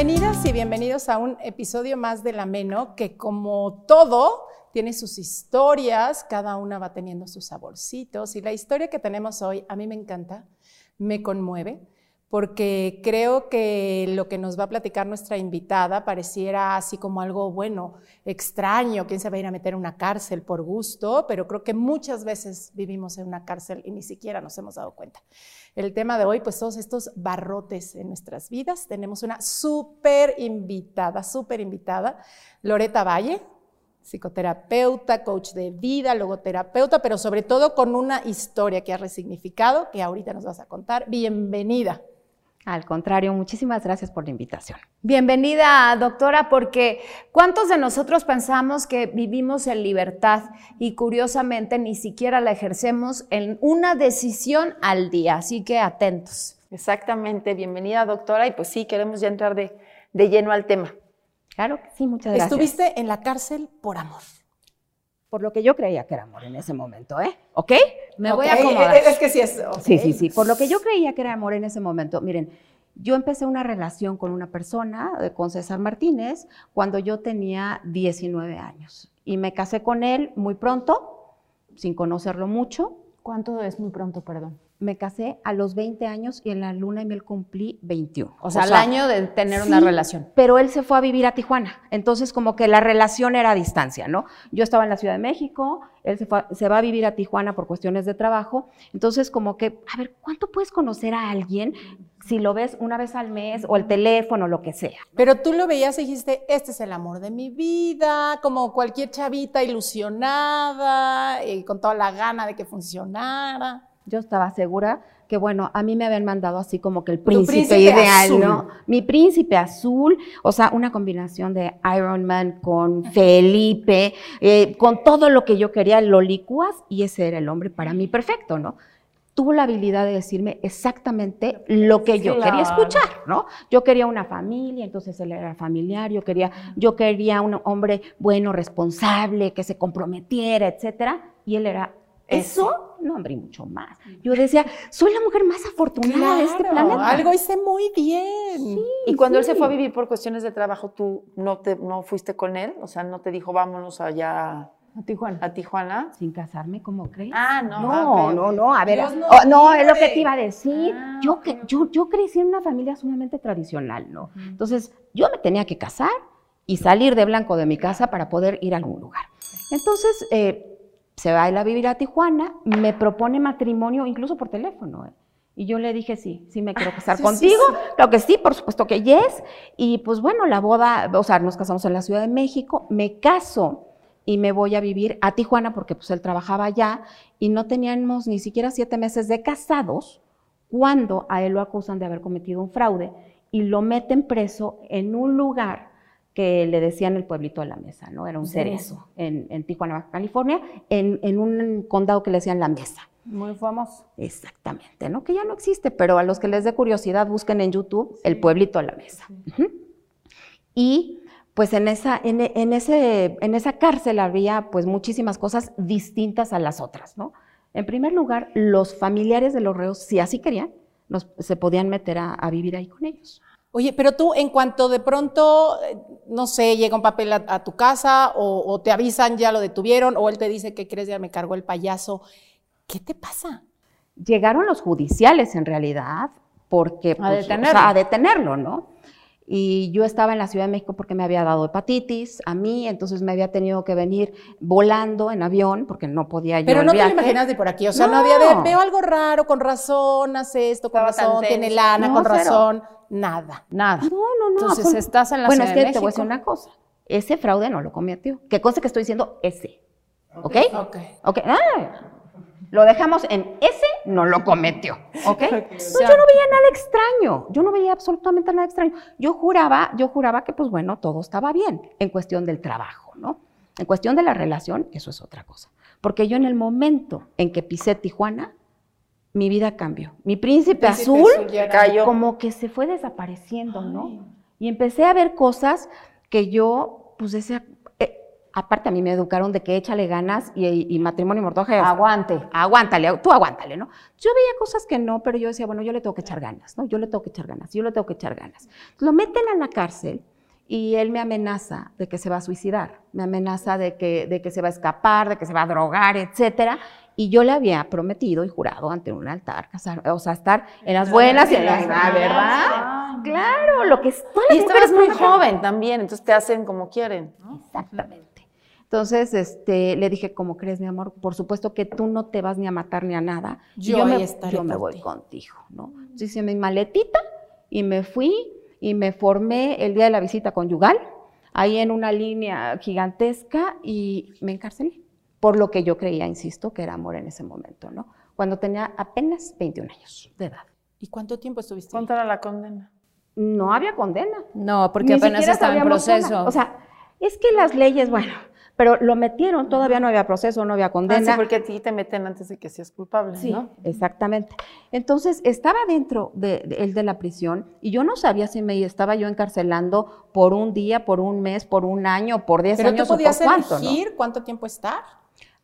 Bienvenidas y bienvenidos a un episodio más del Ameno que como todo tiene sus historias, cada una va teniendo sus saborcitos y la historia que tenemos hoy a mí me encanta, me conmueve porque creo que lo que nos va a platicar nuestra invitada pareciera así como algo bueno, extraño, quién se va a ir a meter en una cárcel por gusto, pero creo que muchas veces vivimos en una cárcel y ni siquiera nos hemos dado cuenta. El tema de hoy, pues todos estos barrotes en nuestras vidas, tenemos una súper invitada, súper invitada, Loreta Valle, psicoterapeuta, coach de vida, logoterapeuta, pero sobre todo con una historia que ha resignificado, que ahorita nos vas a contar. Bienvenida. Al contrario, muchísimas gracias por la invitación. Bienvenida, doctora, porque ¿cuántos de nosotros pensamos que vivimos en libertad y curiosamente ni siquiera la ejercemos en una decisión al día? Así que atentos. Exactamente, bienvenida, doctora, y pues sí, queremos ya entrar de, de lleno al tema. Claro que sí, muchas gracias. Estuviste en la cárcel por amor. Por lo que yo creía que era amor en ese momento, ¿eh? ¿Ok? Me voy a acomodar. Es que sí es. Sí, sí, sí. Por lo que yo creía que era amor en ese momento. Miren, yo empecé una relación con una persona, eh, con César Martínez, cuando yo tenía 19 años. Y me casé con él muy pronto, sin conocerlo mucho. ¿Cuánto es muy pronto, perdón? Me casé a los 20 años y en la luna y miel cumplí 21. O sea, al año de tener una relación. Pero él se fue a vivir a Tijuana, entonces como que la relación era a distancia, ¿no? Yo estaba en la Ciudad de México, él se, se va a vivir a Tijuana por cuestiones de trabajo, entonces como que, a ver, ¿cuánto puedes conocer a alguien si lo ves una vez al mes o el teléfono, lo que sea? Pero tú lo veías y dijiste, este es el amor de mi vida, como cualquier chavita ilusionada y con toda la gana de que funcionara. Yo estaba segura que, bueno, a mí me habían mandado así como que el príncipe, ideal, ¿no? Mi príncipe azul, o sea, una combinación de Iron Man con Felipe, eh, con todo lo que yo quería, lo licuas y ese era el hombre para mí perfecto, ¿no? tuvo la habilidad de decirme exactamente lo que yo quería escuchar, ¿no? Yo quería una familia, entonces él era familiar, yo quería, yo quería un hombre bueno, responsable, que se comprometiera, etcétera, y él era eso, no, hombre, y mucho más. Yo decía, soy la mujer más afortunada de este planeta. Algo hice muy bien. y cuando él se fue a vivir por cuestiones de trabajo, ¿tú no, te, no fuiste con él? O sea, ¿no te dijo, vámonos allá a Tijuana. ¿A Tijuana? Sin casarme, ¿cómo crees? Ah, no. No, no, no. A ver, oh, no, es lo que te iba a decir. Ah, yo, que, yo, yo crecí en una familia sumamente tradicional, ¿no? Entonces, yo me tenía que casar y salir de blanco de mi casa para poder ir a algún lugar. Entonces, eh, se va a ir a vivir a Tijuana, me propone matrimonio incluso por teléfono. ¿eh? Y yo le dije, sí, sí me quiero casar contigo. Claro que sí, por supuesto que yes. Y pues bueno, la boda, o sea, nos casamos en la Ciudad de México, me caso y me voy a vivir a Tijuana porque pues él trabajaba allá y no teníamos ni siquiera siete meses de casados cuando a él lo acusan de haber cometido un fraude y lo meten preso en un lugar que le decían el pueblito de la mesa, ¿no? Era un cerezo en, en Tijuana, California, en, en, un condado que le decían la mesa. Muy famoso. Exactamente, ¿no? Que ya no existe, pero a los que les dé curiosidad, busquen en YouTube el pueblito de la mesa. Y pues en esa, en, en, ese, en esa cárcel había pues muchísimas cosas distintas a las otras, ¿no? En primer lugar, los familiares de los reos, si así querían, se podían meter a, a vivir ahí con ellos. Oye, pero tú en cuanto de pronto, eh, no sé, llega un papel a, tu casa o, te avisan ya lo detuvieron o él te dice que crees ya me cargó el payaso, ¿qué te pasa? Llegaron los judiciales en realidad porque a, pues, detenerlo. a detenerlo, ¿no? Y yo estaba en la Ciudad de México porque me había dado hepatitis a mí, entonces me había tenido que venir volando en avión porque no podía yo Pero no te lo imaginas de por aquí, o sea, no, había de, veo algo raro, con razón, hace esto, con razón, tiene lana, con razón nada, nada. No, no, no. Entonces estás en la bueno, Ciudad es que te voy a decir una cosa. Ese fraude no lo cometió. ¿Qué cosa que estoy diciendo? Ese. ¿Ok? Ok. Ok. Ah, lo dejamos en ese, no lo cometió. ¿Ok? yo no veía nada extraño. Yo no veía absolutamente nada extraño. Yo juraba, yo juraba que, pues bueno, todo estaba bien en cuestión del trabajo, ¿no? En cuestión de la relación, eso es otra cosa. Porque yo en el momento en que pisé Tijuana, mi vida cambió. Mi príncipe, azul, cayó. como que se fue desapareciendo, ¿no? Y empecé a ver cosas que yo, pues decía, Aparte, a mí me educaron de que échale ganas y, y matrimonio y mortaje. Aguante. Aguántale, tú aguántale, ¿no? Yo veía cosas que no, pero yo decía, bueno, yo le tengo que echar ganas, ¿no? Yo le tengo que echar ganas, yo le tengo que echar ganas. Lo meten a la cárcel y él me amenaza de que se va a suicidar, me amenaza de que, de que se va a escapar, de que se va a drogar, etcétera. Y yo le había prometido y jurado ante un altar, casar, o sea, estar en las buenas y en las malas, ¿verdad? Claro, lo que es. Y estabas muy joven también, entonces te hacen como quieren. Exactamente. Entonces, este, le dije, ¿cómo crees, mi amor? Por supuesto que tú no te vas ni a matar ni a nada. Yo, me, estaré yo me voy ti. contigo, ¿no? Entonces hice mi maletita y me fui y me formé el día de la visita conyugal, ahí en una línea gigantesca y me encarcelé. Por lo que yo creía, insisto, que era amor en ese momento, ¿no? Cuando tenía apenas 21 años de edad. ¿Y cuánto tiempo estuviste? ahí? ¿Cuánto era la condena? No había condena. No, porque Ni apenas estaba en proceso. O sea, es que las leyes, bueno, pero lo metieron, todavía no había proceso, no había Ah, condena. sí, porque a ti te meten antes de que seas culpable, Sí, ¿no? exactamente. Entonces, estaba dentro de, de- él de la prisión y yo no sabía si me estaba yo encarcelando por un día, por un mes, por un año, por 10 Pero tú años o por podías cuánto, ¿no? elegir cuánto tiempo estar.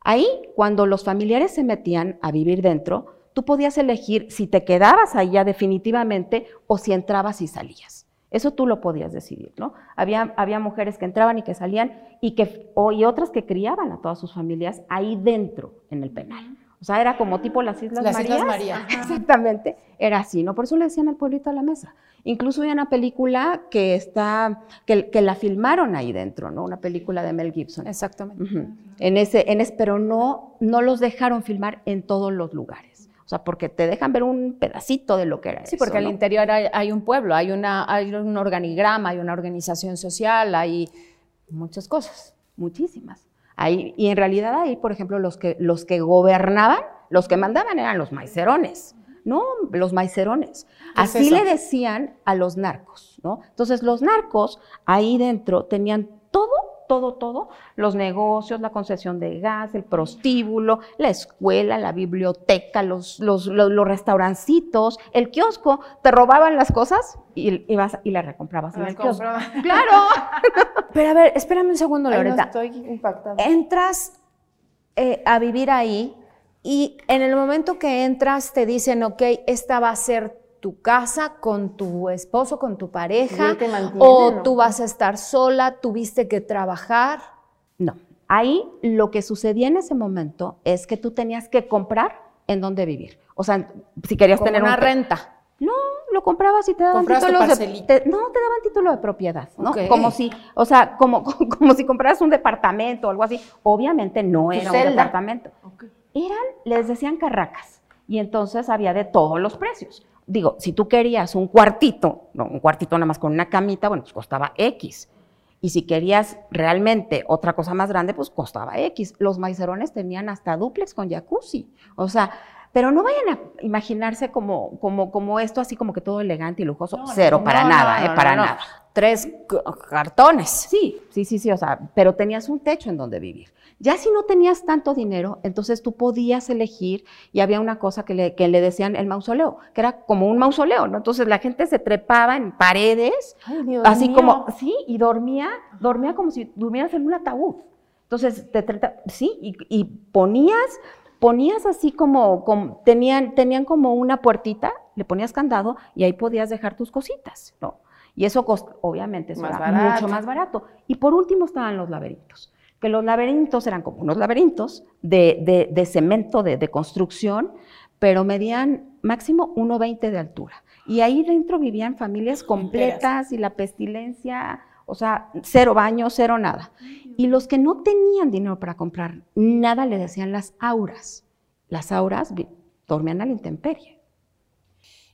Ahí, cuando los familiares se metían a vivir dentro, tú podías elegir si te quedabas ahí ya definitivamente o si entrabas y salías. Eso tú lo podías decidir, ¿no? Había, había mujeres que entraban y que salían y, que, o, y otras que criaban a todas sus familias ahí dentro, en el penal. O sea, era como tipo las Islas Las Marías. Islas María. Exactamente, era así, ¿no? Por eso le decían el pueblito a la mesa. Incluso hay una película que está, que, que la filmaron ahí dentro, ¿no? Una película de Mel Gibson. Exactamente. En ese, en ese, pero no, no los dejaron filmar en todos los lugares. Sea, porque te dejan ver un pedacito de lo que era Sí, eso, porque al interior hay, hay un pueblo, hay, una, hay un organigrama, hay una organización social, hay muchas cosas. Muchísimas. Ahí, y en realidad ahí, por ejemplo, los que, los que gobernaban, los que mandaban eran los maicerones, ¿no? Los maicerones. ¿Qué es Así le decían a los narcos, ¿no? Entonces los narcos ahí dentro tenían todo, todo, todo, los negocios, la concesión de gas, el prostíbulo, la escuela, la biblioteca, los, los, los, los restaurancitos, el kiosco, te robaban las cosas y ibas y las recomprabas en Las el kiosco. compraba. Claro. Pero a ver, espérame un segundo, no, Loreta. estoy impactada. Entras eh, a vivir ahí y en el momento que entras te dicen, ok, esta va a ser tu casa con tu esposo, con tu ¿Y pareja, mantiene, o no? tú vas a estar sola, tuviste que trabajar. No. Ahí lo que sucedía en ese momento es que tú tenías que comprar en dónde vivir. O sea, si querías Como tener una un renta. No, lo comprabas y te daban títulos de, te- no, te daban título de propiedad, ¿no? Ok. Como si, o sea, como, como si compraras un departamento o algo así. Obviamente no era un celda. departamento. Eran, les decían carracas. Y entonces había de todos los precios. Digo, si tú querías un cuartito, no, un cuartito nada más con una camita, bueno, pues costaba X. Y si querías realmente otra cosa más grande, pues costaba X. Los maicerones tenían hasta duplex con jacuzzi. O sea, pero no vayan a imaginarse como, como, como esto, así como que todo elegante y lujoso. Cero, para No, nada, eh, para nada. Tres cartones. Sí, sí, sí, sí, o sea, pero tenías un techo en donde vivir. Ya si no tenías tanto dinero, entonces tú podías elegir y había una cosa que le, que le decían el mausoleo, que era como un mausoleo, ¿no? Entonces la gente se trepaba en paredes, Ay, así mío. como, sí, y dormía, dormía como si durmieras en un ataúd. Entonces, te, sí, y, y ponías, ponías así como, como- tenían, tenían como una puertita, le ponías candado y ahí podías dejar tus cositas, ¿no? Y eso, cost- obviamente, eso Más era barato. mucho más barato. Y por último estaban los laberintos, que los laberintos eran como unos laberintos de, de- de cemento, de, de construcción, pero medían máximo 1,20 de altura. Y ahí dentro vivían familias completas y la pestilencia, o sea, cero baño, cero nada. Y los que no tenían dinero para comprar nada le decían las auras. Las auras dormían a la intemperie,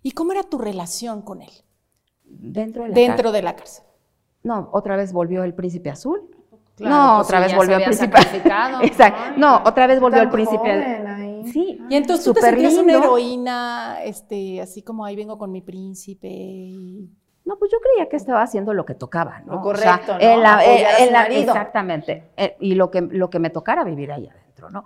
¿Y cómo era tu relación con él dentro de la dentro de la cárcel? No, otra vez volvió el príncipe azul. Claro, no, pues otra vez volvió el príncipe. Exacto. No, otra vez volvió el príncipe. ahí. Sí. Y entonces tú te sentías una heroína, este, así como ahí vengo con mi príncipe. y- No, pues yo creía que estaba haciendo lo que tocaba, ¿no? Lo O sea, correcto, ¿no? eh, en su la- marido. exactamente. eh, y lo que, lo que me tocara vivir ahí adentro, ¿no?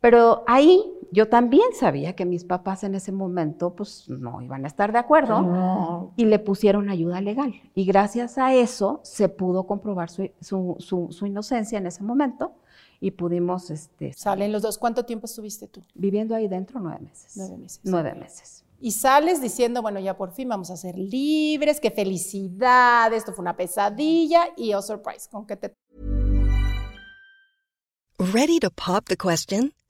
Pero ahí yo también sabía que mis papás en ese momento pues no iban a estar de acuerdo y le pusieron ayuda legal. Y gracias a eso se pudo comprobar su, inocencia en ese momento y pudimos... Este, Salen los dos. ¿Cuánto tiempo estuviste tú? Viviendo ahí dentro nueve meses. Nueve meses. Nueve meses. Y sales diciendo, bueno, ya por fin vamos a ser libres, qué felicidad, esto fue una pesadilla y oh surprise, con que te... Ready to pop the question?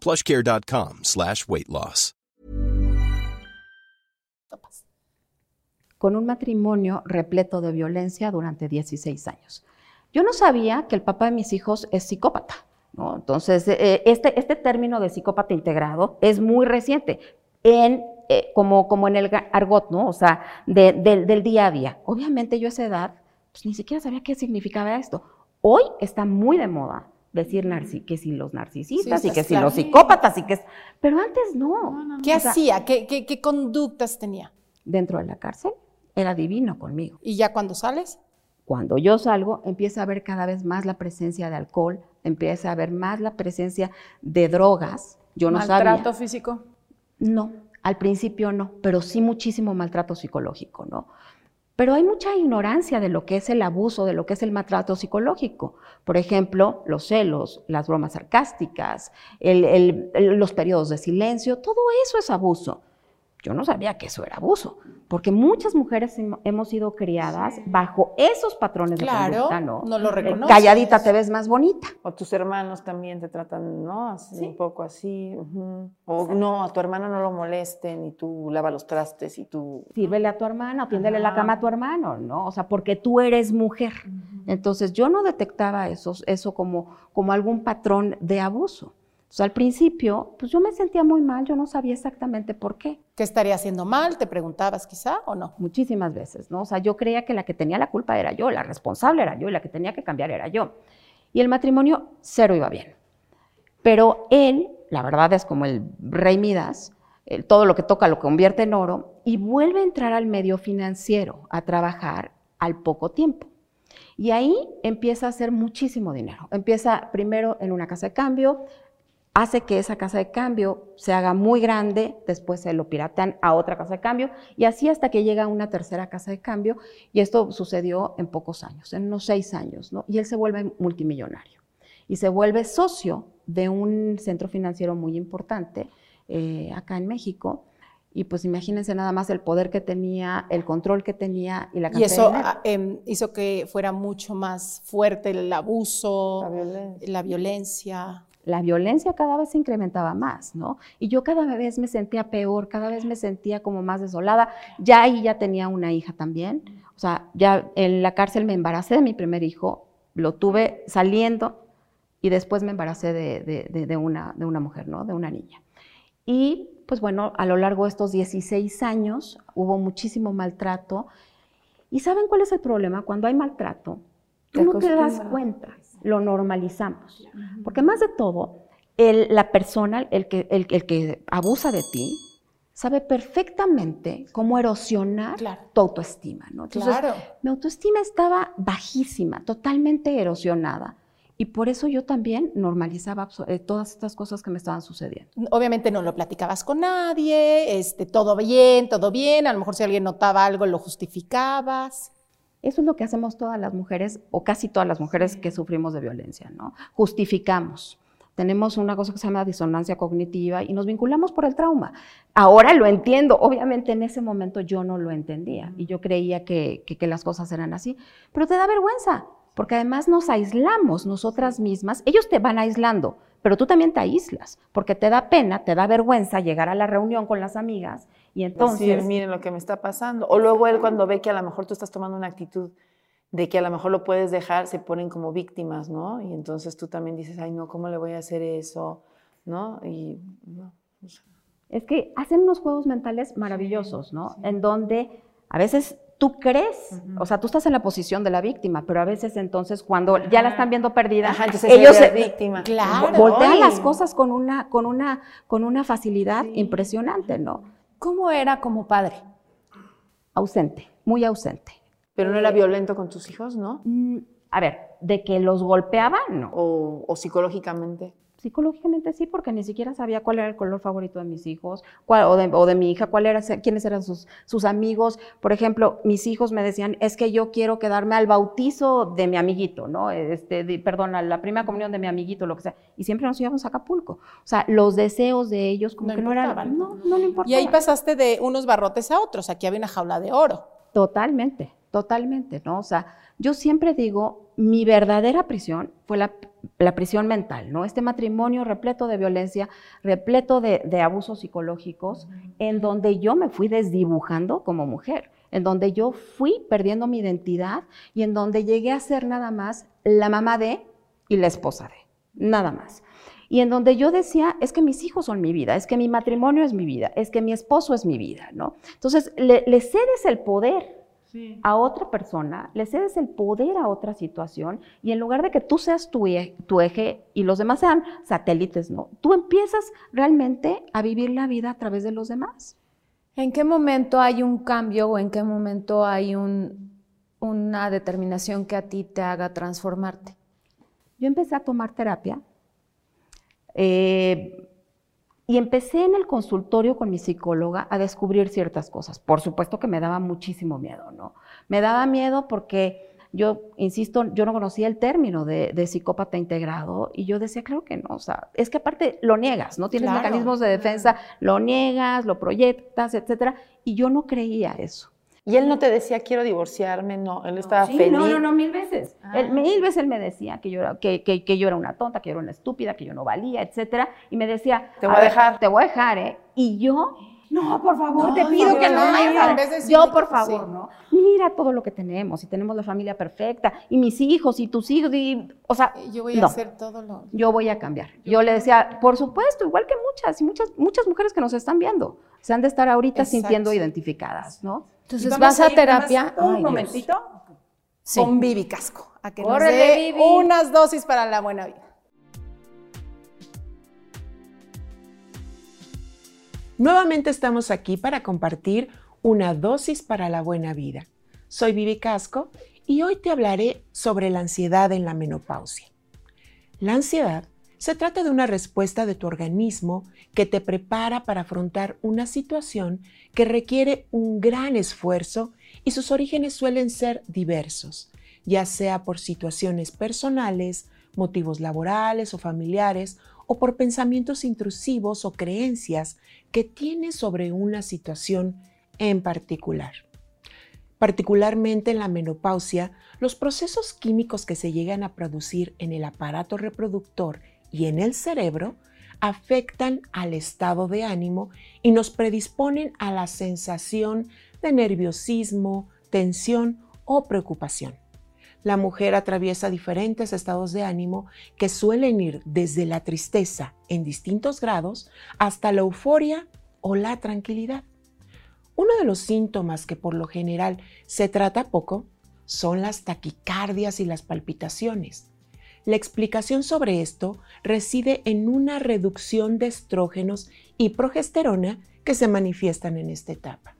plushcare.com slash weight loss. con un matrimonio repleto de violencia durante 16 años. Yo no sabía que el papá de mis hijos es psicópata. ¿no? Entonces, eh, este, este término de psicópata integrado es muy reciente, en, eh, como, como en el argot, ¿no? o sea, del día a día. Obviamente yo a esa edad pues, ni siquiera sabía qué significaba esto. Hoy está muy de moda decir que si los narcisistas y que si los psicópatas y que es... Pero antes no. ¿Qué hacía? ¿Qué, qué conductas tenía? Dentro de la cárcel era divino conmigo. ¿Y ya cuando sales? Cuando yo salgo, empieza a ver cada vez más la presencia de alcohol, empieza a ver más la presencia de drogas. Yo no ¿Maltrato físico? No, al principio no, pero sí muchísimo maltrato psicológico, ¿no? Pero hay mucha ignorancia de lo que es el abuso, de lo que es el maltrato psicológico. Por ejemplo, los celos, las bromas sarcásticas, los periodos de silencio, todo eso es abuso. Yo no sabía que eso era abuso, porque muchas mujeres hemos sido criadas bajo esos patrones de conducta, ¿no? no lo reconoces. Calladita te ves más bonita. O tus hermanos también te tratan, ¿no? Así, Un poco así. O no, a tu hermano no lo molesten y tú lava los trastes y tú... Sírvele a tu hermana o tiéndele la cama a tu hermano, ¿no? O sea, porque tú eres mujer. Entonces yo no detectaba eso, eso como, como algún patrón de abuso. Entonces, al principio, pues yo me sentía muy mal, yo no sabía exactamente por qué. ¿Qué estaría haciendo mal? ¿Te preguntabas quizá o no? Muchísimas veces, ¿no? O sea, yo creía que la que tenía la culpa era yo, la responsable era yo y la que tenía que cambiar era yo. Y el matrimonio cero iba bien. Pero él, la verdad es como el rey Midas, todo lo que toca lo convierte en oro y vuelve a entrar al medio financiero a trabajar al poco tiempo. Y ahí empieza a hacer muchísimo dinero. Empieza primero en una casa de cambio, hace que esa casa de cambio se haga muy grande, después se lo piratan a otra casa de cambio y así hasta que llega a una tercera casa de cambio y esto sucedió en pocos años, en unos seis años, ¿no? Y él se vuelve multimillonario y se vuelve socio de un centro financiero muy importante eh, acá en México. Y pues imagínense nada más el poder que tenía, el control que tenía y la cantidad Y eso ah, em, hizo que fuera mucho más fuerte el abuso, La violencia la violencia cada vez se incrementaba más, ¿no? Y yo cada vez me sentía peor, cada vez me sentía como más desolada. Ya ahí ya tenía una hija también. O sea, ya en la cárcel me embaracé de mi primer hijo, lo tuve saliendo y después me embaracé de, una, de una mujer, ¿no? De una niña. Y pues bueno, a lo largo de estos 16 años hubo muchísimo maltrato. ¿Y saben cuál es el problema? Cuando hay maltrato, tú no te das cuenta lo normalizamos. Porque más de todo, la persona, el que, el, que abusa de ti, sabe perfectamente cómo erosionar tu autoestima, ¿no? claro. mi autoestima estaba bajísima, totalmente erosionada. Y por eso yo también normalizaba eh, todas estas cosas que me estaban sucediendo. Obviamente no lo platicabas con nadie, este, todo bien, todo bien, a lo mejor si alguien notaba algo lo justificabas. Eso es lo que hacemos todas las mujeres, o casi todas las mujeres que sufrimos de violencia, ¿no? Justificamos. Tenemos una cosa que se llama disonancia cognitiva y nos vinculamos por el trauma. Ahora lo entiendo, obviamente en ese momento yo no lo entendía y yo creía que, las cosas eran así, pero te da vergüenza, porque además nos aislamos nosotras mismas, ellos te van aislando, pero tú también te aíslas, porque te da pena, te da vergüenza llegar a la reunión con las amigas y entonces... Decir, miren lo que me está pasando. O luego él cuando ve que a lo mejor tú estás tomando una actitud de que a lo mejor lo puedes dejar, se ponen como víctimas, ¿no? Y entonces tú también dices, ay, no, ¿cómo le voy a hacer eso? ¿No? Y no. Es que hacen unos juegos mentales maravillosos, ¿no? En donde a veces tú crees, o sea, tú estás en la posición de la víctima, pero a veces entonces cuando ya la están viendo perdida, ellos se, víctima. Claro, voltean las cosas con una, con una, con una facilidad impresionante, ¿no? ¿Cómo era como padre? Ausente, muy ausente. Pero no era violento con tus hijos, ¿no? Mm, a ver, de que los golpeaba, no. O, psicológicamente. Psicológicamente sí, porque ni siquiera sabía cuál era el color favorito de mis hijos o, de, mi hija, cuál era, quiénes eran sus, sus amigos. Por ejemplo, mis hijos me decían, es que yo quiero quedarme al bautizo de mi amiguito, ¿no? Este, perdón, a la primera comunión de mi amiguito, lo que sea. Y siempre nos íbamos a Acapulco. O sea, los deseos de ellos como que no eran, no, no le importaba. Y ahí pasaste de unos barrotes a otros. Aquí había una jaula de oro. Totalmente. Totalmente, ¿no? O sea, yo siempre digo, mi verdadera prisión fue la, prisión mental, ¿no? Este matrimonio repleto de violencia, repleto de, de, abusos psicológicos, en donde yo me fui desdibujando como mujer, en donde yo fui perdiendo mi identidad y en donde llegué a ser nada más la mamá de y la esposa de, nada más. Y en donde yo decía, es que mis hijos son mi vida, es que mi matrimonio es mi vida, es que mi esposo es mi vida, ¿no? Entonces, le, le cedes el poder a otra persona, le cedes el poder a otra situación y en lugar de que tú seas tu, tu, eje y los demás sean satélites, ¿no? Tú empiezas realmente a vivir la vida a través de los demás. ¿En qué momento hay un cambio o en qué momento hay una determinación que a ti te haga transformarte? Yo empecé a tomar terapia. Eh, y empecé en el consultorio con mi psicóloga a descubrir ciertas cosas. Por supuesto que me daba muchísimo miedo, ¿no? Me daba miedo porque yo, insisto, yo no conocía el término de, psicópata integrado y yo decía, claro que no, o sea, es que aparte lo niegas, no tienes mecanismos de defensa, lo niegas, lo proyectas, etcétera, y yo no creía eso. Y él no te decía, quiero divorciarme, no, él estaba feliz. No, no, no, mil veces. Él, ah. mil veces él me decía que yo, era, que, que, yo era una tonta, que yo era una estúpida, que yo no valía, etcétera. Y me decía, te voy a, dejar. te voy a dejar, ¿eh? Y yo, no, por favor, te pido que no, no Yo, por favor, ¿no? Mira todo lo que tenemos, y tenemos la familia perfecta, y mis hijos, y tus hijos, y, o sea, yo voy a hacer todo lo. Yo voy a cambiar. Yo, le decía, por supuesto, igual que muchas, y muchas, muchas mujeres que nos están viendo, se han de estar ahorita sintiendo identificadas, ¿no? Entonces vas a, terapia. Un momentito con Vivi Casco, a que nos dé unas dosis para la buena vida. Nuevamente estamos aquí para compartir una dosis para la buena vida. Soy Vivi Casco y hoy te hablaré sobre la ansiedad en la menopausia. La ansiedad se trata de una respuesta de tu organismo que te prepara para afrontar una situación que requiere un gran esfuerzo y sus orígenes suelen ser diversos, ya sea por situaciones personales, motivos laborales o familiares, o por pensamientos intrusivos o creencias que tienes sobre una situación en particular. Particularmente en la menopausia, los procesos químicos que se llegan a producir en el aparato reproductor y en el cerebro afectan al estado de ánimo y nos predisponen a la sensación de nerviosismo, tensión o preocupación. La mujer atraviesa diferentes estados de ánimo que suelen ir desde la tristeza en distintos grados hasta la euforia o la tranquilidad. Uno de los síntomas que por lo general se trata poco son las taquicardias y las palpitaciones. La explicación sobre esto reside en una reducción de estrógenos y progesterona que se manifiestan en esta etapa.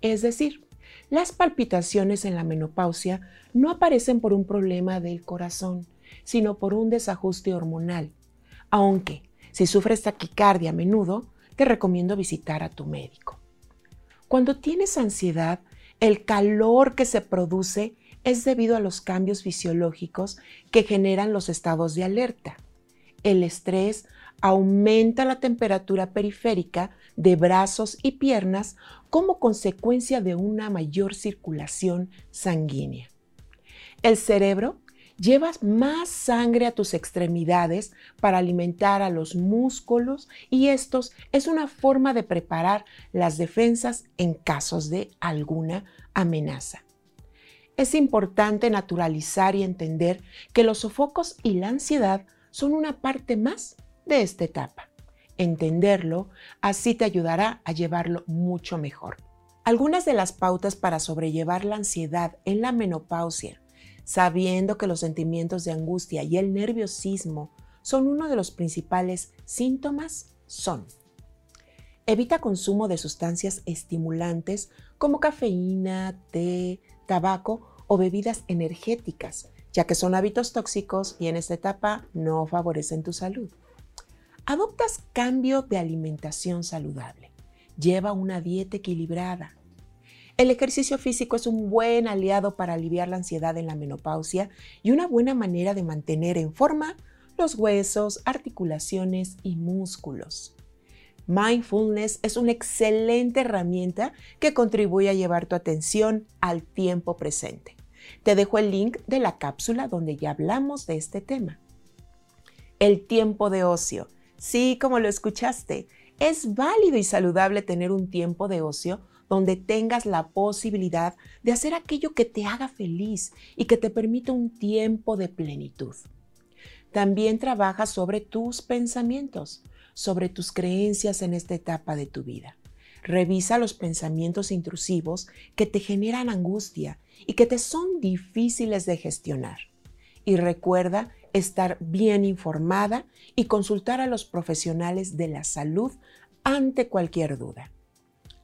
Es decir, las palpitaciones en la menopausia no aparecen por un problema del corazón, sino por un desajuste hormonal. Aunque, si sufres taquicardia a menudo, te recomiendo visitar a tu médico. Cuando tienes ansiedad, el calor que se produce es debido a los cambios fisiológicos que generan los estados de alerta. El estrés aumenta la temperatura periférica de brazos y piernas como consecuencia de una mayor circulación sanguínea. El cerebro lleva más sangre a tus extremidades para alimentar a los músculos y estos es una forma de preparar las defensas en casos de alguna amenaza. Es importante naturalizar y entender que los sofocos y la ansiedad son una parte más de esta etapa. Entenderlo así te ayudará a llevarlo mucho mejor. Algunas de las pautas para sobrellevar la ansiedad en la menopausia, sabiendo que los sentimientos de angustia y el nerviosismo son uno de los principales síntomas, son Evita consumo de sustancias estimulantes como cafeína, té, tabaco o bebidas energéticas, ya que son hábitos tóxicos y en esta etapa no favorecen tu salud adoptas cambio de alimentación saludable. Lleva una dieta equilibrada. El ejercicio físico es un buen aliado para aliviar la ansiedad en la menopausia y una buena manera de mantener en forma los huesos, articulaciones y músculos. Mindfulness es una excelente herramienta que contribuye a llevar tu atención al tiempo presente. Te dejo el link de la cápsula donde ya hablamos de este tema. El tiempo de ocio Sí, como lo escuchaste, es válido y saludable tener un tiempo de ocio donde tengas la posibilidad de hacer aquello que te haga feliz y que te permita un tiempo de plenitud. También trabaja sobre tus pensamientos, sobre tus creencias en esta etapa de tu vida. Revisa los pensamientos intrusivos que te generan angustia y que te son difíciles de gestionar. Y recuerda estar bien informada y consultar a los profesionales de la salud ante cualquier duda.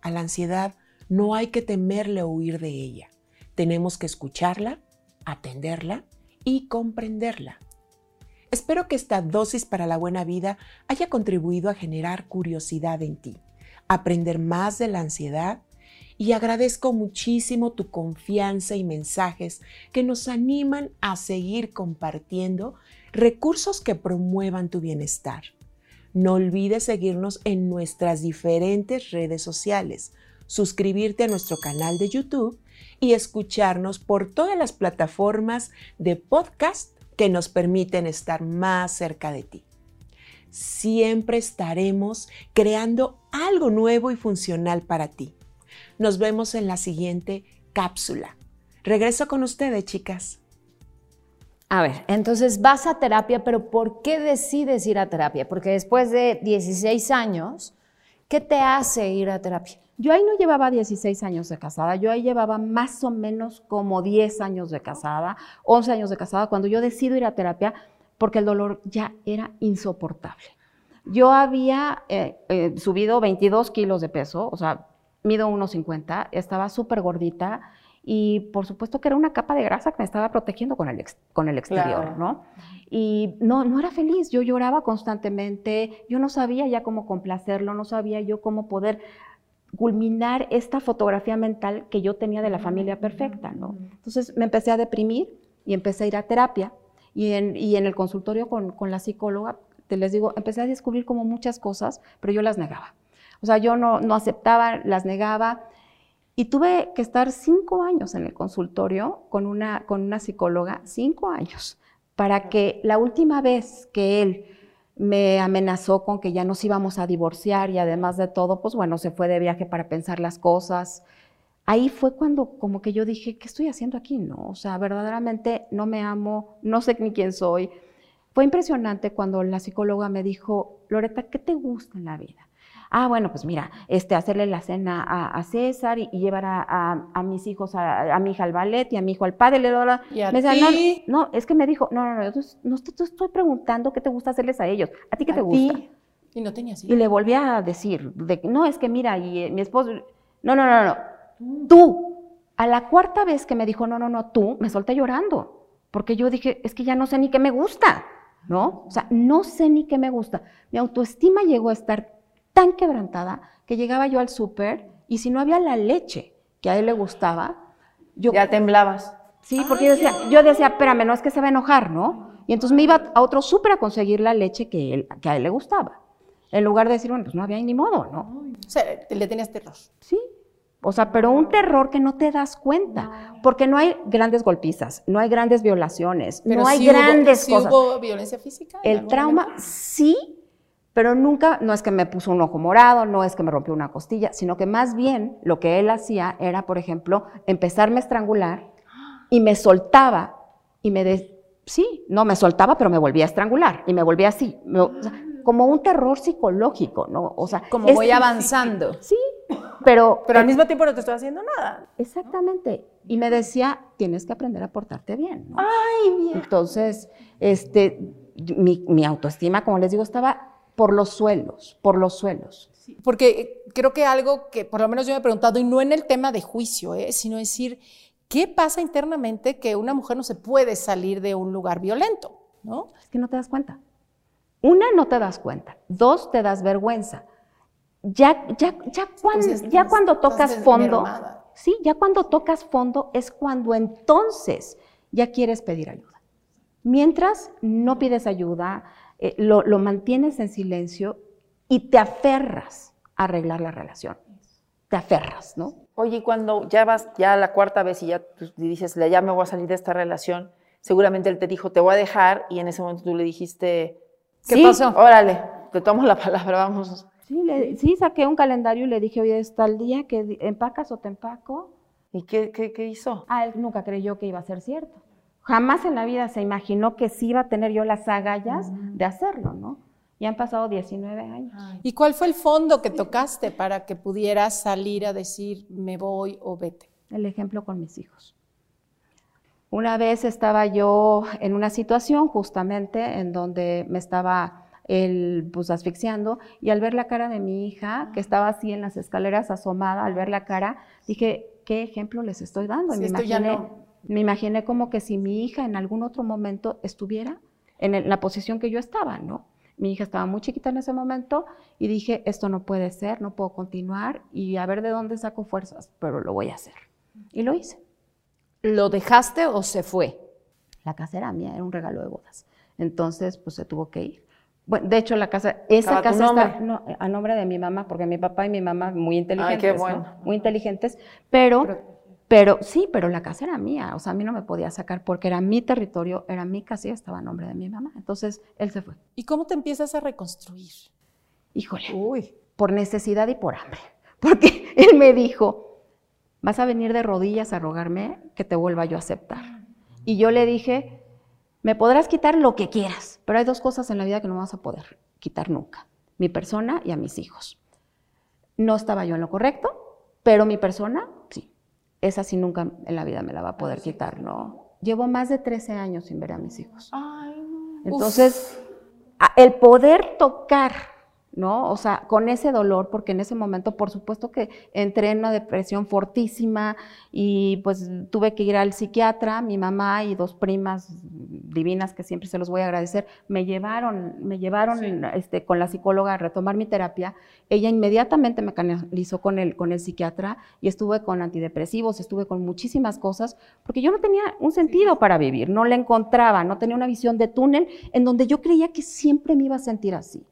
A la ansiedad no hay que temerle o huir de ella. Tenemos que escucharla, atenderla y comprenderla. Espero que esta dosis para la buena vida haya contribuido a generar curiosidad en ti, aprender más de la ansiedad y agradezco muchísimo tu confianza y mensajes que nos animan a seguir compartiendo recursos que promuevan tu bienestar. No olvides seguirnos en nuestras diferentes redes sociales, suscribirte a nuestro canal de YouTube y escucharnos por todas las plataformas de podcast que nos permiten estar más cerca de ti. Siempre estaremos creando algo nuevo y funcional para ti. Nos vemos en la siguiente cápsula. Regreso con ustedes, chicas. A ver, entonces vas a terapia, pero ¿por qué decides ir a terapia? Porque después de 16 años, ¿qué te hace ir a terapia? Yo ahí no llevaba 16 años de casada, yo ahí llevaba más o menos como 10 años de casada, 11 años de casada, cuando yo decido ir a terapia porque el dolor ya era insoportable. Yo había eh, eh, subido 22 kilos de peso, o sea, mido 1,50, estaba súper gordita y por supuesto que era una capa de grasa que me estaba protegiendo con el, con el exterior, ¿no? Y no, no era feliz, yo lloraba constantemente, yo no sabía ya cómo complacerlo, no sabía yo cómo poder culminar esta fotografía mental que yo tenía de la familia perfecta, ¿no? Entonces me empecé a deprimir y empecé a ir a terapia y en, y en el consultorio con, con la psicóloga, te les digo, empecé a descubrir como muchas cosas, pero yo las negaba. O sea, yo no, no aceptaba, las negaba. Y tuve que estar cinco años en el consultorio con una, con una psicóloga, cinco años, para que la última vez que él me amenazó con que ya nos íbamos a divorciar y además de todo, pues bueno, se fue de viaje para pensar las cosas. Ahí fue cuando como que yo dije, ¿qué estoy haciendo aquí? No, o sea, verdaderamente no me amo, no sé ni quién soy. Fue impresionante cuando la psicóloga me dijo, Loreta, ¿qué te gusta en la vida? Ah, bueno, pues mira, este, hacerle la cena a, César y, llevar a, mis hijos, a, mi hija al ballet y a mi hijo al padre. ¿Y a ti? No, es que me dijo, no, no, no, no, te, estoy preguntando qué te gusta hacerles a ellos. ¿A ti qué te gusta? Y no tenía Y le volví a decir, de, no, es que mira, y eh, mi esposo, no, no, no, no, tú. A la cuarta vez que me dijo, no, no, no, tú, me solté llorando, porque yo dije, es que ya no sé ni qué me gusta, ¿no? O sea, no sé ni qué me gusta. Mi autoestima llegó a estar tan quebrantada que llegaba yo al súper y si no había la leche que a él le gustaba, yo... Ya temblabas. Sí, porque yo, decía, yo decía, espérame, no es que se va a enojar, ¿no? Y entonces me iba a otro súper a conseguir la leche que, él, que a él le gustaba. En lugar de decir, bueno, pues no había ni modo, ¿no? O sea, le tenías terror. Sí. O sea, pero un terror que no te das cuenta, porque no hay grandes golpizas, no hay grandes violaciones, no hay grandes cosas. ¿Hubo violencia física? El trauma, sí, pero nunca, no es que me puso un ojo morado, no es que me rompió una costilla, sino que más bien lo que él hacía era, por ejemplo, empezarme a estrangular y me soltaba y me, de, sí, no me soltaba, pero me volvía a estrangular y me volvía así, como un terror psicológico, ¿no? O sea, como voy avanzando. Sí, pero... Pero al mismo tiempo no te estoy haciendo nada. Exactamente. Y me decía, tienes que aprender a portarte bien, ¿no? Ay, bien. Entonces, este, mi, mi autoestima, como les digo, estaba por los suelos, por los suelos. Porque creo que algo que por lo menos yo me he preguntado, y no en el tema de juicio, ¿eh? sino decir, ¿qué pasa internamente que una mujer no se puede salir de un lugar violento? ¿no? Es que no te das cuenta. Una, no te das cuenta. Dos, te das vergüenza. Ya, ya, ya, cuando, ya cuando tocas fondo, sí, ya cuando tocas fondo es cuando entonces ya quieres pedir ayuda. Mientras no pides ayuda, eh, lo, lo, mantienes en silencio y te aferras a arreglar la relación. Te aferras, ¿no? Oye, cuando ya vas ya la cuarta vez y ya dices, ya me voy a salir de esta relación, seguramente él te dijo, te voy a dejar, y en ese momento tú le dijiste, ¿qué pasó? Órale, te tomo la palabra, vamos. Sí, sí, saqué un calendario y le dije, oye, está el día que empacas o te empaco. ¿Y qué, qué, qué hizo? Ah, él nunca creyó que iba a ser cierto. Jamás en la vida se imaginó que sí iba a tener yo las agallas de hacerlo, ¿no? Y han pasado 19 años. ¿Y cuál fue el fondo que tocaste para que pudieras salir a decir me voy o vete? El ejemplo con mis hijos. Una vez estaba yo en una situación justamente en donde me estaba el, pues, asfixiando y al ver la cara de mi hija, que estaba así en las escaleras asomada, al ver la cara, dije, ¿qué ejemplo les estoy dando? y me imaginé, me imaginé como que si mi hija en algún otro momento estuviera en la posición que yo estaba, ¿no? Mi hija estaba muy chiquita en ese momento y dije, esto no puede ser, no puedo continuar y a ver de dónde saco fuerzas, pero lo voy a hacer. Y lo hice. ¿Lo dejaste o se fue? La casa era mía, era un regalo de bodas. Entonces, pues se tuvo que ir. Bueno, de hecho, la casa, esa casa está a nombre de mi mamá, porque mi papá y mi mamá muy inteligentes, Ay, qué bueno. muy inteligentes, pero pero sí, pero la casa era mía, o sea, a mí no me podía sacar porque era mi territorio, era mi casa y estaba a nombre de mi mamá. Entonces, él se fue. ¿Y cómo te empiezas a reconstruir? Híjole, Uy. por necesidad y por hambre. Porque él me dijo, vas a venir de rodillas a rogarme que te vuelva yo a aceptar. Y yo le dije, me podrás quitar lo que quieras, pero hay dos cosas en la vida que no vas a poder quitar nunca, mi persona y a mis hijos. No estaba yo en lo correcto, pero mi persona, sí esa sí nunca en la vida me la va a poder quitar, ¿no? Llevo más de 13 años sin ver a mis hijos. Entonces, el poder tocar ¿no? O sea, con ese dolor, porque en ese momento, por supuesto que entré en una depresión fortísima y pues tuve que ir al psiquiatra, mi mamá y dos primas divinas que siempre se los voy a agradecer, me llevaron, me llevaron este, con la psicóloga a retomar mi terapia. Ella inmediatamente me canalizó con el, con el psiquiatra y estuve con antidepresivos, estuve con muchísimas cosas, porque yo no tenía un sentido para vivir, no le encontraba, no tenía una visión de túnel en donde yo creía que siempre me iba a sentir así.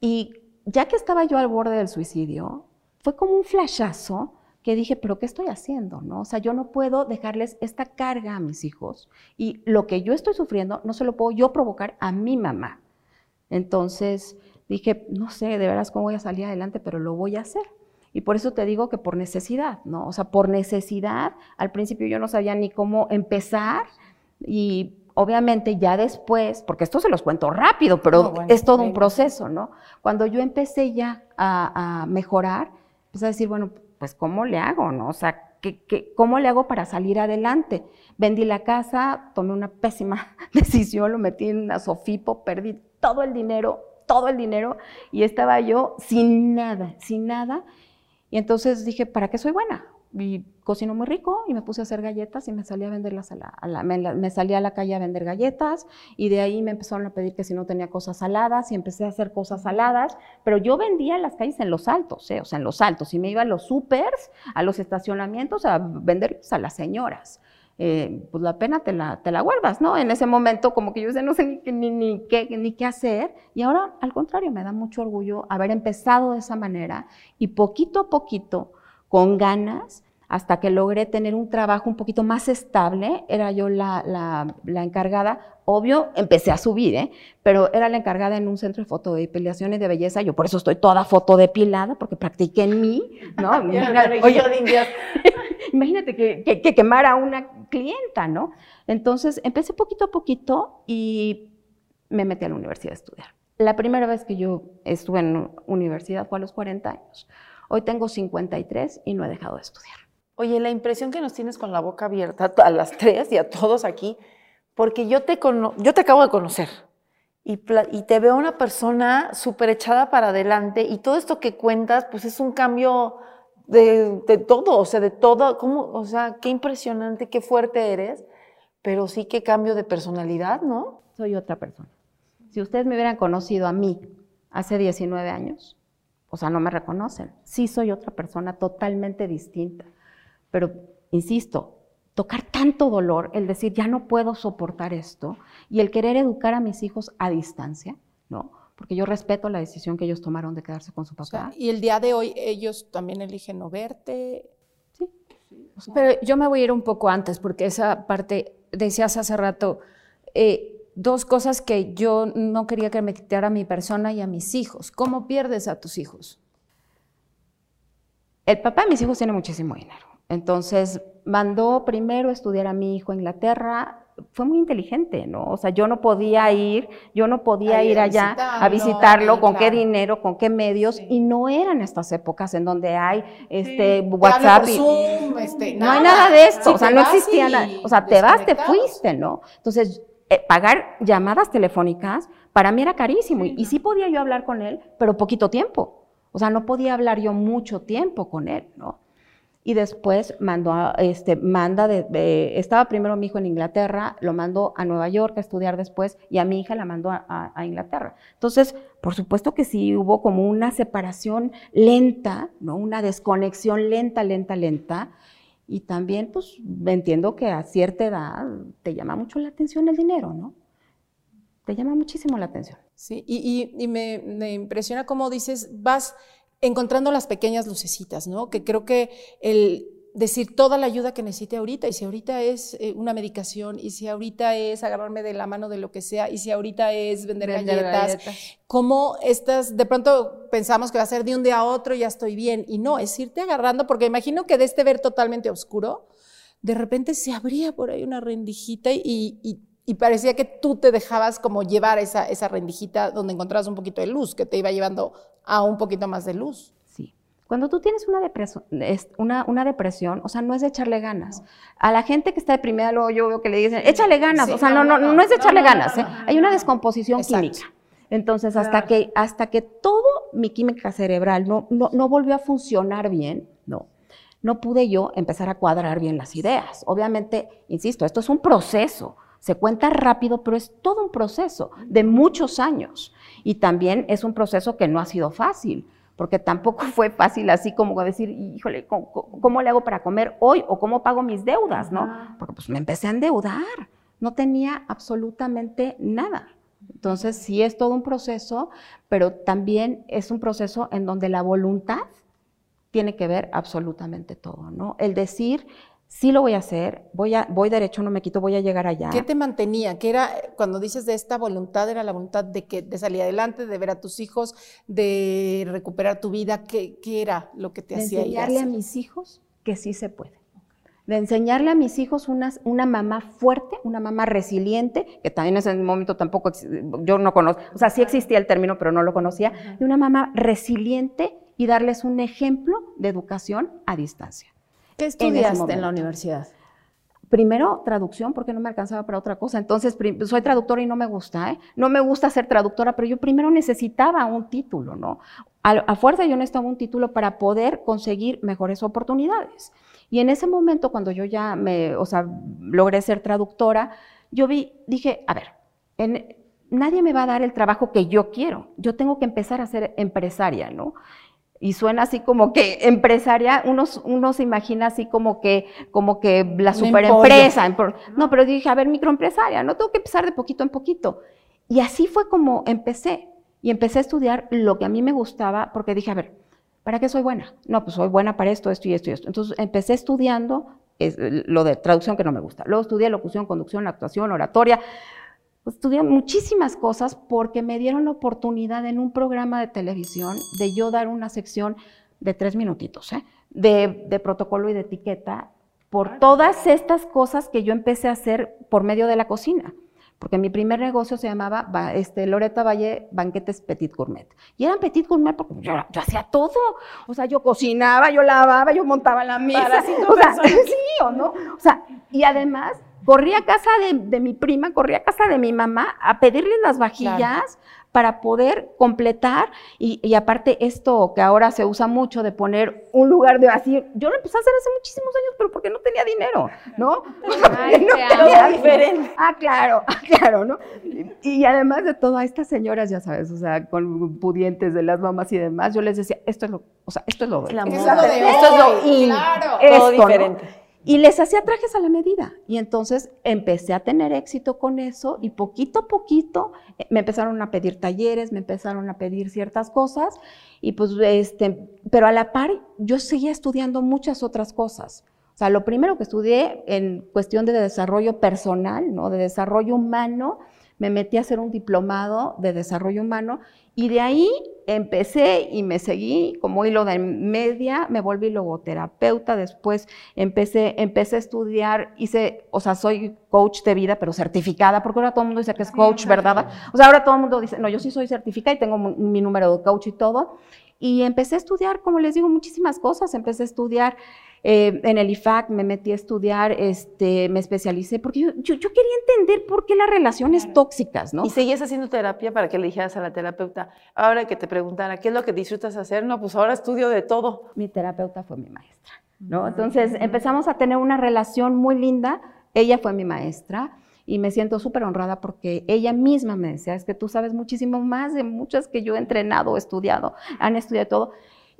Y ya que estaba yo al borde del suicidio, fue como un flashazo que dije, pero ¿qué estoy haciendo? ¿No? O sea, yo no puedo dejarles esta carga a mis hijos y lo que yo estoy sufriendo no se lo puedo yo provocar a mi mamá. Entonces dije, no sé, de veras cómo voy a salir adelante, pero lo voy a hacer. Y por eso te digo que por necesidad, ¿no? O sea, por necesidad, al principio yo no sabía ni cómo empezar y obviamente ya después, porque esto se los cuento rápido, pero es todo un proceso, ¿no? Cuando yo empecé ya a, mejorar, empecé a decir, bueno, pues ¿cómo le hago, no? O sea, ¿qué, cómo le hago para salir adelante? Vendí la casa, tomé una pésima decisión, lo metí en una Sofipo, perdí todo el dinero, todo el dinero y estaba yo sin nada, sin nada. Y entonces dije, ¿para qué soy buena? Y cocino muy rico y me puse a hacer galletas y me salí a venderlas a la, me, salí a la calle a vender galletas y de ahí me empezaron a pedir que si no tenía cosas saladas y empecé a hacer cosas saladas, pero yo vendía en las calles en los altos, ¿eh? o sea, en los altos y me iba a los supers, a los estacionamientos a venderlos a las señoras. Eh, pues la pena te la, te la guardas, ¿no? En ese momento como que yo no sé ni, qué, ni qué hacer y ahora al contrario me da mucho orgullo haber empezado de esa manera y poquito a poquito, con ganas, hasta que logré tener un trabajo un poquito más estable, era yo la, la, la, encargada, obvio, empecé a subir, ¿eh? pero era la encargada en un centro de fotodepilación de belleza, yo por eso estoy toda fotodepilada, porque practiqué en mí, ¿no? Oye, imagínate que, que, quemara una clienta, ¿no? Entonces empecé poquito a poquito y me metí a la universidad a estudiar. La primera vez que yo estuve en universidad fue a los 40 años. Hoy tengo 53 y no he dejado de estudiar. Oye, la impresión que nos tienes con la boca abierta a las tres y a todos aquí, porque yo te, yo te acabo de conocer y, y te veo una persona súper echada para adelante y todo esto que cuentas, pues es un cambio de, todo, o sea, de todo, ¿cómo? o sea, qué impresionante, qué fuerte eres, pero sí qué cambio de personalidad, ¿no? Soy otra persona. Si ustedes me hubieran conocido a mí hace 19 años, o sea, no me reconocen. Sí soy otra persona totalmente distinta. Pero, insisto, tocar tanto dolor, el decir, ya no puedo soportar esto, y el querer educar a mis hijos a distancia, ¿no? porque yo respeto la decisión que ellos tomaron de quedarse con su papá. y el día de hoy ellos también eligen no verte. Sí. Pero yo me voy a ir un poco antes, porque esa parte, decías hace rato, eh, dos cosas que yo no quería que me quitara a mi persona y a mis hijos. ¿Cómo pierdes a tus hijos? El papá de mis hijos tiene muchísimo dinero. Entonces mandó primero a estudiar a mi hijo a Inglaterra, fue muy inteligente, ¿no? O sea, yo no podía ir, yo no podía ir allá a visitarlo, con qué dinero, con qué medios, y no eran estas épocas en donde hay este WhatsApp este, no hay nada de esto, o sea, no existía nada, o sea, te vas, te fuiste, ¿no? Entonces, eh, pagar llamadas telefónicas para mí era carísimo, y sí podía yo hablar con él, pero poquito tiempo, o sea, no podía hablar yo mucho tiempo con él, ¿no? y después mandó este, manda de, estaba primero mi hijo en Inglaterra, lo mandó a Nueva York a estudiar después y a mi hija la mandó a, Inglaterra. Entonces, por supuesto que sí hubo como una separación lenta, ¿no? Una desconexión lenta, lenta, lenta. Y también, pues, entiendo que a cierta edad te llama mucho la atención el dinero, ¿no? Te llama muchísimo la atención. Sí, y, me, me impresiona cómo dices, vas encontrando las pequeñas lucecitas, ¿no? Que creo que el decir toda la ayuda que necesite ahorita, y si ahorita es eh, una medicación, y si ahorita es agarrarme de la mano de lo que sea, y si ahorita es vender, galletas, como estas, de pronto pensamos que va a ser de un día a otro, ya estoy bien, y no, es irte agarrando, porque imagino que de este ver totalmente oscuro, de repente se abría por ahí una rendijita y, parecía que tú te dejabas como llevar esa, esa rendijita donde encontrabas un poquito de luz, que te iba llevando a un poquito más de luz. Cuando tú tienes una depresión, una, una depresión, o sea, no es de echarle ganas. A la gente que está deprimida, luego yo veo que le dicen, échale ganas, o sea, no, no, no, es de echarle ganas, ¿eh? hay una descomposición química. Entonces, hasta, que, hasta que todo mi química cerebral no, no, no volvió a funcionar bien, no, no pude yo empezar a cuadrar bien las ideas. Obviamente, insisto, esto es un proceso. Se cuenta rápido, pero es todo un proceso de muchos años. Y también es un proceso que no ha sido fácil, porque tampoco fue fácil así como decir, híjole, ¿cómo, le hago para comer hoy o cómo pago mis deudas? ¿no? Porque pues me empecé a endeudar, no tenía absolutamente nada. Entonces sí es todo un proceso, pero también es un proceso en donde la voluntad tiene que ver absolutamente todo, ¿no? El decir, sí lo voy a hacer, voy, a, voy derecho, no me quito, voy a llegar allá. ¿Qué te mantenía? ¿Qué era, cuando dices de esta voluntad, era la voluntad de, que, de salir adelante, de ver a tus hijos, de recuperar tu vida? ¿Qué, qué era lo que te de hacía enseñarle a mis hijos que sí se puede. De enseñarle a mis hijos una, una mamá fuerte, una mamá resiliente, que también en ese momento tampoco, yo no conozco, o sea, sí existía el término, pero no lo conocía, de una mamá resiliente y darles un ejemplo de educación a distancia. ¿Qué estudiaste en, la universidad? primero traducción porque no me alcanzaba para otra cosa. Entonces, soy traductora y no me gusta, ¿eh? No me gusta ser traductora, pero yo primero necesitaba un título, ¿no? A, fuerza yo necesitaba un título para poder conseguir mejores oportunidades. Y en ese momento, cuando yo ya me, o sea, logré ser traductora, yo vi, dije, a ver, nadie me va a dar el trabajo que yo quiero. Yo tengo que empezar a ser empresaria, ¿no? Y suena así como que empresaria, uno, uno se imagina así como que, como que la superempresa. No, pero dije, a ver, microempresaria, no tengo que empezar de poquito en poquito. Y así fue como empecé. Y empecé a estudiar lo que a mí me gustaba, porque dije, a ver, ¿para qué soy buena? No, pues soy buena para esto, esto y esto y esto. Entonces empecé estudiando lo de traducción que no me gusta. Luego estudié locución, conducción, actuación, oratoria estudié muchísimas cosas porque me dieron la oportunidad en un programa de televisión de yo dar una sección de tres minutitos, ¿eh? de, protocolo y de etiqueta, por todas estas cosas que yo empecé a hacer por medio de la cocina. Porque mi primer negocio se llamaba este, Loreta Valle Banquetes Petit Gourmet. Y eran Petit Gourmet porque yo, hacía todo. O sea, yo cocinaba, yo lavaba, yo montaba la mesa. o sea, sí o no. O sea, y además Corrí a casa de, mi prima, corrí a casa de mi mamá a pedirle las vajillas para poder completar. Y, aparte esto que ahora se usa mucho de poner un lugar de vacío, yo lo empecé a hacer hace muchísimos años, pero porque no tenía dinero, ¿no? Ay, no tenía diferente. Ah, claro, ah, claro, ¿no? Y, además de todo, a estas señoras, ya sabes, o sea, con pudientes de las mamás y demás, yo les decía, esto es lo, o sea, esto es lo, esto, es lo in, claro. todo diferente. Y les hacía trajes a la medida. Y entonces empecé a tener éxito con eso y poquito a poquito eh, me empezaron a pedir talleres, me empezaron a pedir ciertas cosas. Y pues, este, pero a la par yo seguía estudiando muchas otras cosas. O sea, lo primero que estudié en cuestión de desarrollo personal, ¿no? De desarrollo humano, me metí a hacer un diplomado de desarrollo humano y de ahí empecé y me seguí como hilo de media, me volví logoterapeuta, después empecé, empecé a estudiar, hice, o sea, soy coach de vida, pero certificada, porque ahora todo el mundo dice que es coach, ¿verdad? O sea, ahora todo el mundo dice, no, yo sí soy certificada y tengo mi número de coach y todo. Y empecé a estudiar, como les digo, muchísimas cosas. Empecé a estudiar eh, en el IFAC, me metí a estudiar, este, me especialicé, porque yo, yo, quería entender por qué las relaciones tóxicas, ¿no? ¿Y seguías haciendo terapia para que le dijeras a la terapeuta, ahora que te preguntara, ¿qué es lo que disfrutas hacer? No, pues ahora estudio de todo. Mi terapeuta fue mi maestra, ¿no? Entonces empezamos a tener una relación muy linda. Ella fue mi maestra y me siento súper honrada porque ella misma me decía, es que tú sabes muchísimo más de muchas que yo he entrenado, estudiado, han estudiado todo.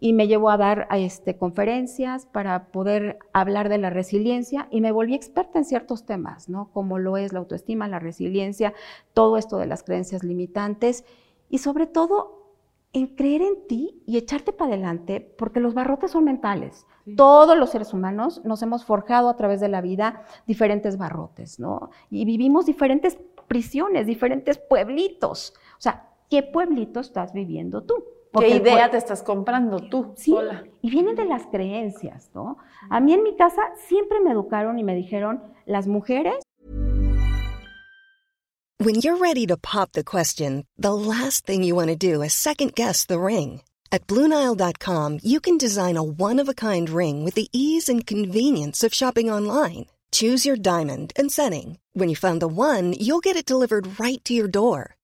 Y me llevó a dar este, conferencias para poder hablar de la resiliencia y me volví experta en ciertos temas, ¿no? Como lo es la autoestima, la resiliencia, todo esto de las creencias limitantes y sobre todo en creer en ti y echarte para adelante, porque los barrotes son mentales. Todos los seres humanos nos hemos forjado a través de la vida diferentes barrotes, ¿no? Y vivimos diferentes prisiones, diferentes pueblitos. O sea, ¿qué pueblito estás viviendo tú? ¿Qué idea te estás comprando tú sí, Y vienen de las creencias, ¿no? A mí en mi casa siempre me educaron y me dijeron, las mujeres When you're ready to pop the question, the last thing you want to do is second guess the ring. At BlueNile.com, you can design a one-of-a-kind ring with the ease and convenience of shopping online. Choose your diamond and setting. When you find the one, you'll get it delivered right to your door.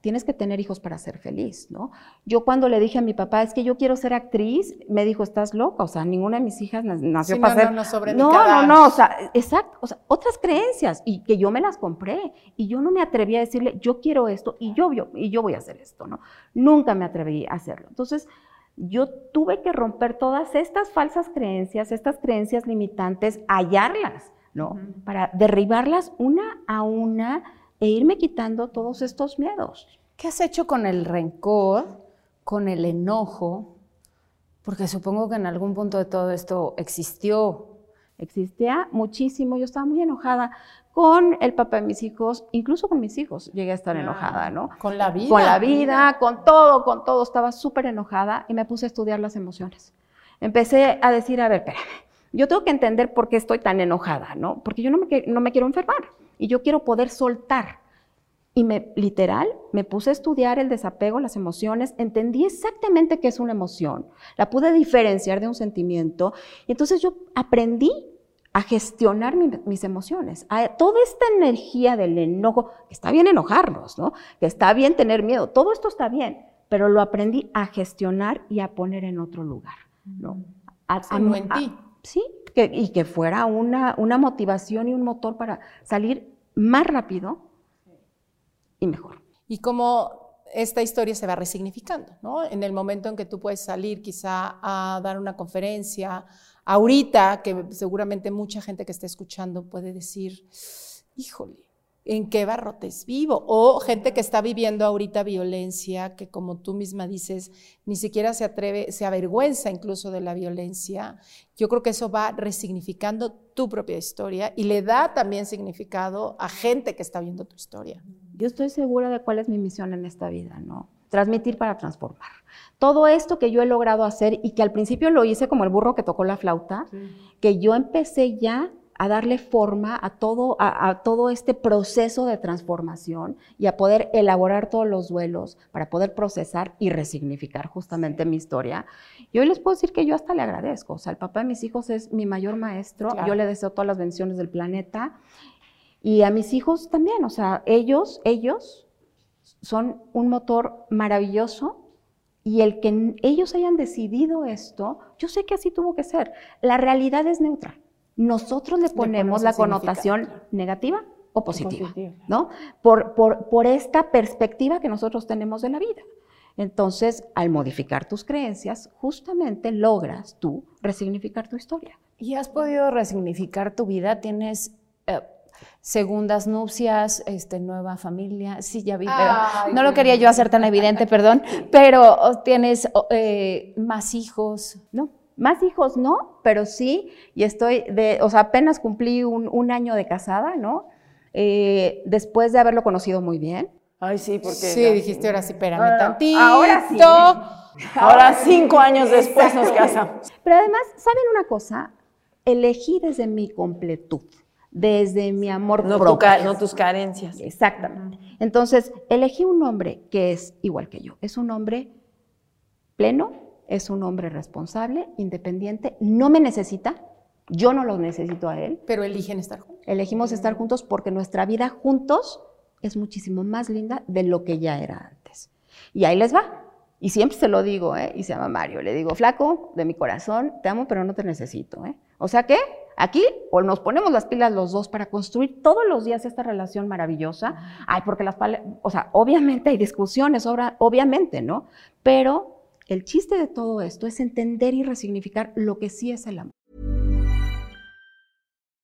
Tienes que tener hijos para ser feliz, ¿no? Yo cuando le dije a mi papá, es que yo quiero ser actriz, me dijo, estás loca, o sea, ninguna de mis hijas nació sí, para no, ser... No, no, sobre no, no, no, o sea, exacto, o sea, otras creencias, y que yo me las compré, y yo no me atreví a decirle, yo quiero esto, y yo, yo, y yo voy a hacer esto, ¿no? Nunca me atreví a hacerlo. Entonces, yo tuve que romper todas estas falsas creencias, estas creencias limitantes, hallarlas, ¿no? Para derribarlas una a una e irme quitando todos estos miedos. ¿Qué has hecho con el rencor, con el enojo? Porque supongo que en algún punto de todo esto existió. Existía muchísimo, yo estaba muy enojada con el papá de mis hijos, incluso con mis hijos llegué a estar enojada, ¿no? Con la vida. Con la vida, con todo, con todo, estaba súper enojada y me puse a estudiar las emociones. Empecé a decir, a ver, espérame, yo tengo que entender por qué estoy tan enojada, ¿no? Porque yo no me, no me quiero enfermar y yo quiero poder soltar. Y me, literal, me puse a estudiar el desapego, las emociones, entendí exactamente qué es una emoción, la pude diferenciar de un sentimiento, y entonces yo aprendí a gestionar mis emociones, a toda esta energía del enojo, que está bien enojarnos, ¿no? Que está bien tener miedo, todo esto está bien, pero lo aprendí a gestionar y a poner en otro lugar, ¿no? A, en ti. sí, y que fuera una, una motivación y un motor para salir más rápido y mejor. Y cómo esta historia se va resignificando, ¿no? En el momento en que tú puedes salir quizá a dar una conferencia, ahorita que seguramente mucha gente que está escuchando puede decir, híjole, ¿en qué barrotes vivo? O gente que está viviendo ahorita violencia, que como tú misma dices, ni siquiera se atreve, se avergüenza incluso de la violencia. Yo creo que eso va resignificando tu propia historia y le da también significado a gente que está viendo tu historia. Yo estoy segura de cuál es mi misión en esta vida, ¿no? Transmitir para transformar. Todo esto que yo he logrado hacer y que al principio lo hice como el burro que tocó la flauta, que yo empecé ya a darle forma a todo, a, todo este proceso de transformación y a poder elaborar todos los duelos para poder procesar y resignificar justamente mi historia. Y hoy les puedo decir que yo hasta le agradezco. O sea, el papá de mis hijos es mi mayor maestro. Yo le deseo todas las bendiciones del planeta. Y a mis hijos también. O sea, ellos, ellos son un motor maravilloso y el que ellos hayan decidido esto, yo sé que así tuvo que ser. La realidad es neutra. Nosotros le ponemos, la connotación negativa o positiva, ¿no? Por, por, por esta perspectiva que nosotros tenemos de la vida. Entonces, al modificar tus creencias, justamente logras tú resignificar tu historia. ¿Y has podido resignificar tu vida? ¿Tienes eh, segundas nupcias, este, nueva familia. Sí, ya vi, pero no lo quería yo hacer tan evidente, perdón. Pero oh, tienes oh, eh, más hijos. No, más hijos no, pero sí, y estoy de, o sea, apenas cumplí un, año de casada, ¿no? Eh, después de haberlo conocido muy bien. Ay, sí, porque. Sí, dijiste, ahora sí, espérame tantito. Ahora sí. Ahora, cinco años después nos casamos. Pero además, ¿saben una cosa? Elegí desde mi completud desde mi amor no propio. no tus carencias. Exactamente. Entonces, elegí un hombre que es igual que yo. Es un hombre pleno, es un hombre responsable, independiente, no me necesita, yo no lo necesito a él. Pero eligen estar juntos. Elegimos estar juntos porque nuestra vida juntos es muchísimo más linda de lo que ya era antes. Y ahí les va. Y siempre se lo digo, ¿eh? y se llama Mario. Le digo, flaco, de mi corazón, te amo, pero no te necesito. ¿eh? O sea que aquí o nos ponemos las pilas los dos para construir todos los días esta relación maravillosa. Ay, porque las, o sea, obviamente hay discusiones, obviamente, ¿no? Pero el chiste de todo esto es entender y resignificar lo que sí es el amor.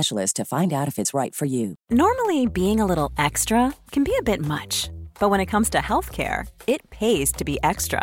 specialist to find out if it's right for you. Normally, being a little extra can be a bit much, but when it comes to healthcare, it pays to be extra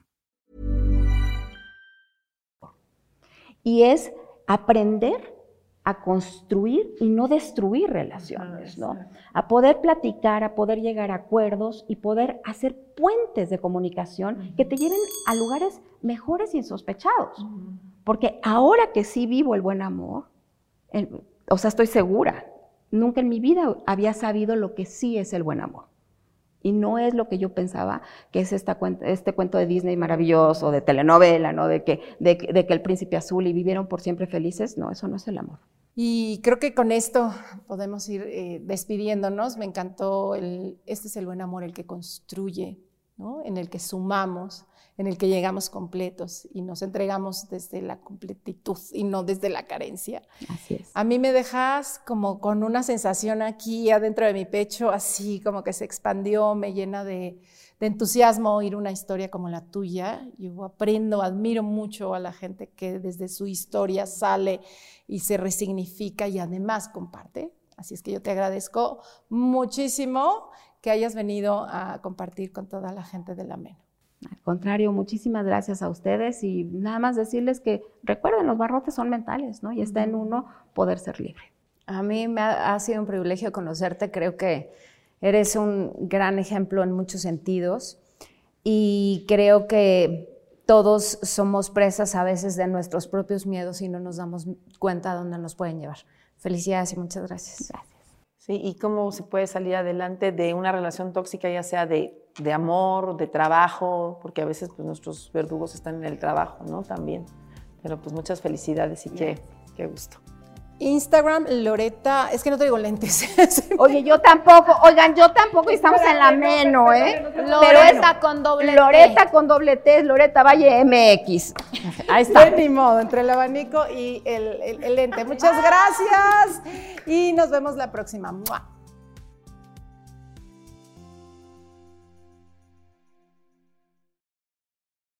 Y es aprender a construir y no destruir relaciones, ¿no? A poder platicar, a poder llegar a acuerdos y poder hacer puentes de comunicación que te lleven a lugares mejores y insospechados. Porque ahora que sí vivo el buen amor, o sea, estoy segura, nunca en mi vida había sabido lo que sí es el buen amor. Y no es lo que yo pensaba, que es esta, este cuento de Disney maravilloso, de telenovela, ¿no? De que, de, que el príncipe azul y vivieron por siempre felices. No, eso no es el amor. Y creo que con esto podemos ir eh, despidiéndonos. Me encantó el, este es el buen amor, el que construye, ¿no? En el que sumamos, en el que llegamos completos y nos entregamos desde la completitud y no desde la carencia. Así es. A mí me dejas como con una sensación aquí adentro de mi pecho, así como que se expandió, me llena de, entusiasmo oír una historia como la tuya. Yo aprendo, admiro mucho a la gente que desde su historia sale y se resignifica y además comparte. Así es que yo te agradezco muchísimo que hayas venido a compartir con toda la gente de la MENO. Al contrario, muchísimas gracias a ustedes y nada más decirles que recuerden, los barrotes son mentales, ¿no? Y está en uno poder ser libre. A mí me ha, sido un privilegio conocerte, creo que eres un gran ejemplo en muchos sentidos y creo que todos somos presas a veces de nuestros propios miedos y no nos damos cuenta de dónde nos pueden llevar. Felicidades y muchas gracias. Gracias. Sí, y cómo se puede salir adelante de una relación tóxica, ya sea de, de amor, de trabajo, porque a veces pues, nuestros verdugos están en el trabajo, ¿no? También. Pero pues muchas felicidades y qué, qué gusto. Instagram, Loreta, es que no traigo lentes. Oye, yo tampoco, oigan, yo tampoco estamos en la meno, ¿eh? Loreta con doble T. Loreta con doble T Loreta Valle MX. Ahí está. De ni modo, entre el abanico y el, el lente. Muchas gracias y nos vemos la próxima.